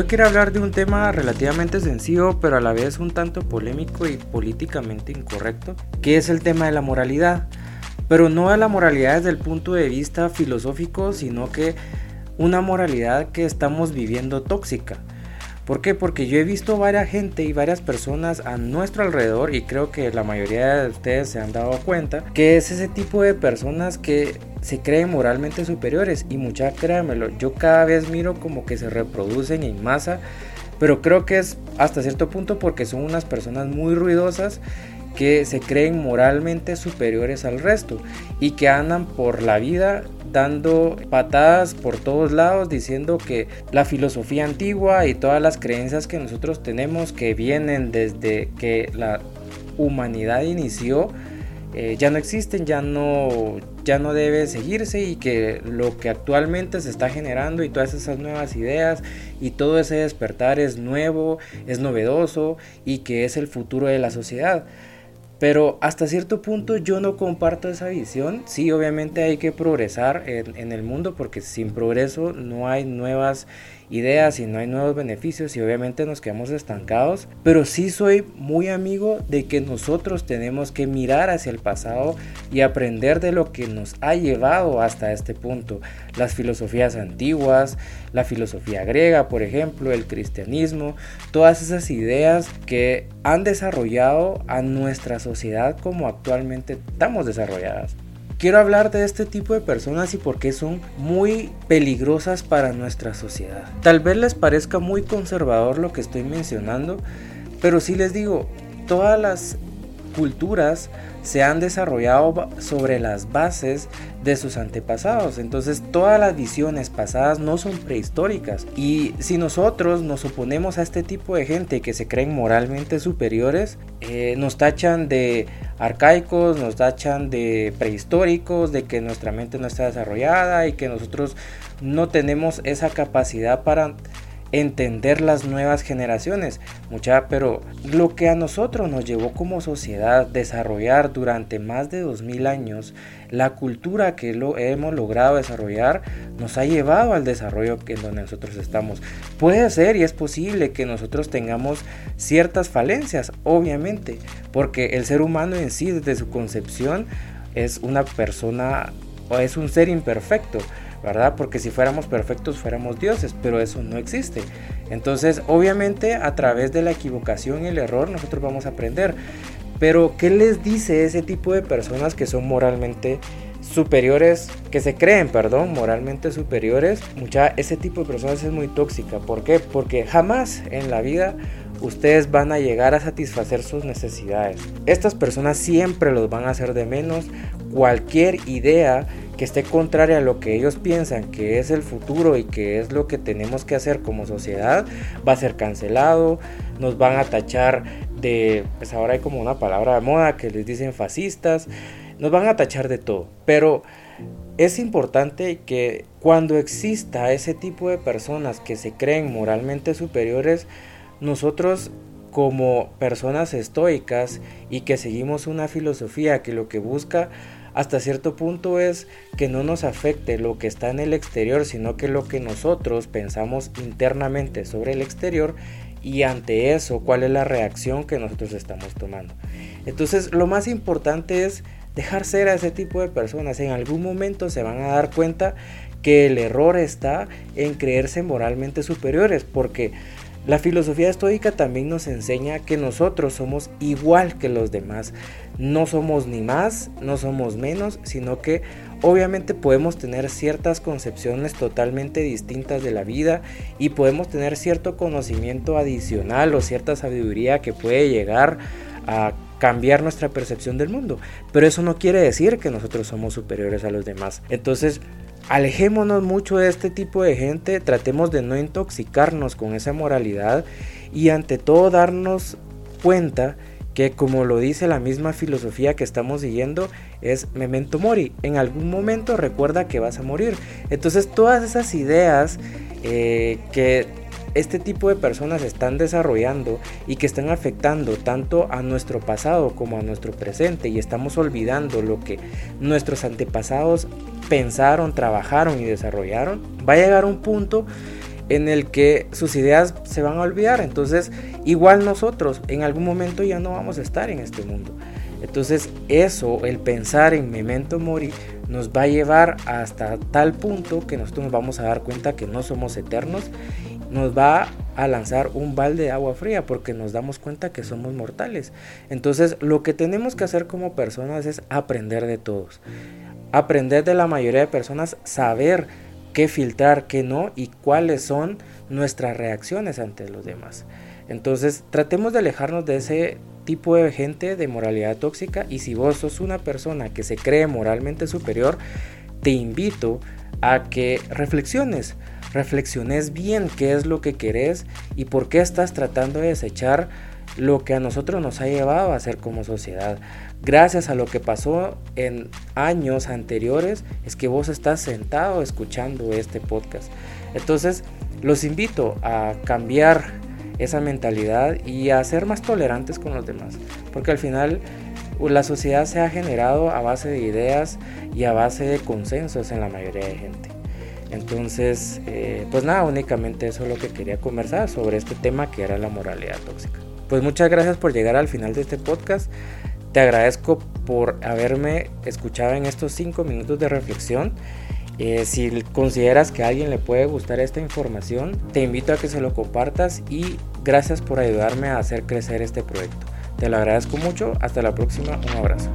Hoy quiero hablar de un tema relativamente sencillo, pero a la vez un tanto polémico y políticamente incorrecto, que es el tema de la moralidad. Pero no de la moralidad desde el punto de vista filosófico, sino que una moralidad que estamos viviendo tóxica. ¿Por qué? Porque yo he visto varias gente y varias personas a nuestro alrededor y creo que la mayoría de ustedes se han dado cuenta que es ese tipo de personas que se creen moralmente superiores y mucha créanmelo, yo cada vez miro como que se reproducen en masa, pero creo que es hasta cierto punto porque son unas personas muy ruidosas que se creen moralmente superiores al resto y que andan por la vida dando patadas por todos lados diciendo que la filosofía antigua y todas las creencias que nosotros tenemos que vienen desde que la humanidad inició eh, ya no existen, ya no, ya no debe seguirse y que lo que actualmente se está generando y todas esas nuevas ideas y todo ese despertar es nuevo, es novedoso y que es el futuro de la sociedad. Pero hasta cierto punto yo no comparto esa visión. Sí, obviamente hay que progresar en, en, el mundo porque sin progreso no hay nuevas ideas y no hay nuevos beneficios y obviamente nos quedamos estancados. Pero sí soy muy amigo de que nosotros tenemos que mirar hacia el pasado y aprender de lo que nos ha llevado hasta este punto. Las filosofías antiguas, la filosofía griega, por ejemplo, el cristianismo, todas esas ideas que han desarrollado a nuestra sociedad como actualmente estamos desarrolladas. Quiero hablar de este tipo de personas y por qué son muy peligrosas para nuestra sociedad. Tal vez les parezca muy conservador lo que estoy mencionando, pero sí les digo, todas las culturas se han desarrollado sobre las bases de sus antepasados. Entonces todas las visiones pasadas no son prehistóricas. Y si nosotros nos oponemos a este tipo de gente que se creen moralmente superiores, eh, nos tachan de arcaicos, nos tachan de prehistóricos, de que nuestra mente no está desarrollada y que nosotros no tenemos esa capacidad para entender las nuevas generaciones, mucha, pero lo que a nosotros nos llevó como sociedad desarrollar durante más de 2000 años, la cultura que lo hemos logrado desarrollar nos ha llevado al desarrollo en donde nosotros estamos. Puede ser y es posible que nosotros tengamos ciertas falencias, obviamente, porque el ser humano en sí desde su concepción es una persona o es un ser imperfecto ¿verdad? Porque si fuéramos perfectos fuéramos dioses, pero eso no existe. Entonces, obviamente, a través de la equivocación y el error nosotros vamos a aprender. Pero, ¿qué les dice ese tipo de personas que son moralmente superiores, que se creen, perdón, moralmente superiores? Mucha, ese tipo de personas es muy tóxica. ¿Por qué? Porque jamás en la vida ustedes van a llegar a satisfacer sus necesidades. Estas personas siempre los van a hacer de menos. Cualquier idea que esté contraria a lo que ellos piensan que es el futuro y que es lo que tenemos que hacer como sociedad, va a ser cancelado, nos van a tachar de, pues ahora hay como una palabra de moda que les dicen fascistas, nos van a tachar de todo, pero es importante que cuando exista ese tipo de personas que se creen moralmente superiores, nosotros como personas estoicas y que seguimos una filosofía que lo que busca hasta cierto punto es que no nos afecte lo que está en el exterior, sino que lo que nosotros pensamos internamente sobre el exterior y ante eso cuál es la reacción que nosotros estamos tomando. Entonces lo más importante es dejar ser a ese tipo de personas. En algún momento se van a dar cuenta que el error está en creerse moralmente superiores, porque la filosofía estoica también nos enseña que nosotros somos igual que los demás. No somos ni más, no somos menos, sino que obviamente podemos tener ciertas concepciones totalmente distintas de la vida y podemos tener cierto conocimiento adicional o cierta sabiduría que puede llegar a cambiar nuestra percepción del mundo. Pero eso no quiere decir que nosotros somos superiores a los demás. Entonces, alejémonos mucho de este tipo de gente, tratemos de no intoxicarnos con esa moralidad y ante todo darnos cuenta que como lo dice la misma filosofía que estamos siguiendo es memento mori, en algún momento recuerda que vas a morir. Entonces todas esas ideas eh, que este tipo de personas están desarrollando y que están afectando tanto a nuestro pasado como a nuestro presente y estamos olvidando lo que nuestros antepasados pensaron, trabajaron y desarrollaron, va a llegar un punto en el que sus ideas se van a olvidar. Entonces, igual nosotros en algún momento ya no vamos a estar en este mundo. Entonces, eso, el pensar en memento mori, nos va a llevar hasta tal punto que nosotros nos vamos a dar cuenta que no somos eternos, nos va a lanzar un balde de agua fría porque nos damos cuenta que somos mortales. Entonces, lo que tenemos que hacer como personas es aprender de todos. Aprender de la mayoría de personas, saber qué filtrar, qué no y cuáles son nuestras reacciones ante los demás. Entonces, tratemos de alejarnos de ese tipo de gente de moralidad tóxica y si vos sos una persona que se cree moralmente superior, te invito a que reflexiones, reflexiones bien qué es lo que querés y por qué estás tratando de desechar lo que a nosotros nos ha llevado a ser como sociedad. Gracias a lo que pasó en años anteriores es que vos estás sentado escuchando este podcast. Entonces, los invito a cambiar esa mentalidad y a ser más tolerantes con los demás. Porque al final la sociedad se ha generado a base de ideas y a base de consensos en la mayoría de gente. Entonces, eh, pues nada, únicamente eso es lo que quería conversar sobre este tema que era la moralidad tóxica. Pues muchas gracias por llegar al final de este podcast. Te agradezco por haberme escuchado en estos cinco minutos de reflexión. Eh, si consideras que a alguien le puede gustar esta información, te invito a que se lo compartas y gracias por ayudarme a hacer crecer este proyecto. Te lo agradezco mucho. Hasta la próxima. Un abrazo.